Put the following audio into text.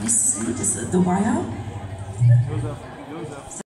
This is the wire.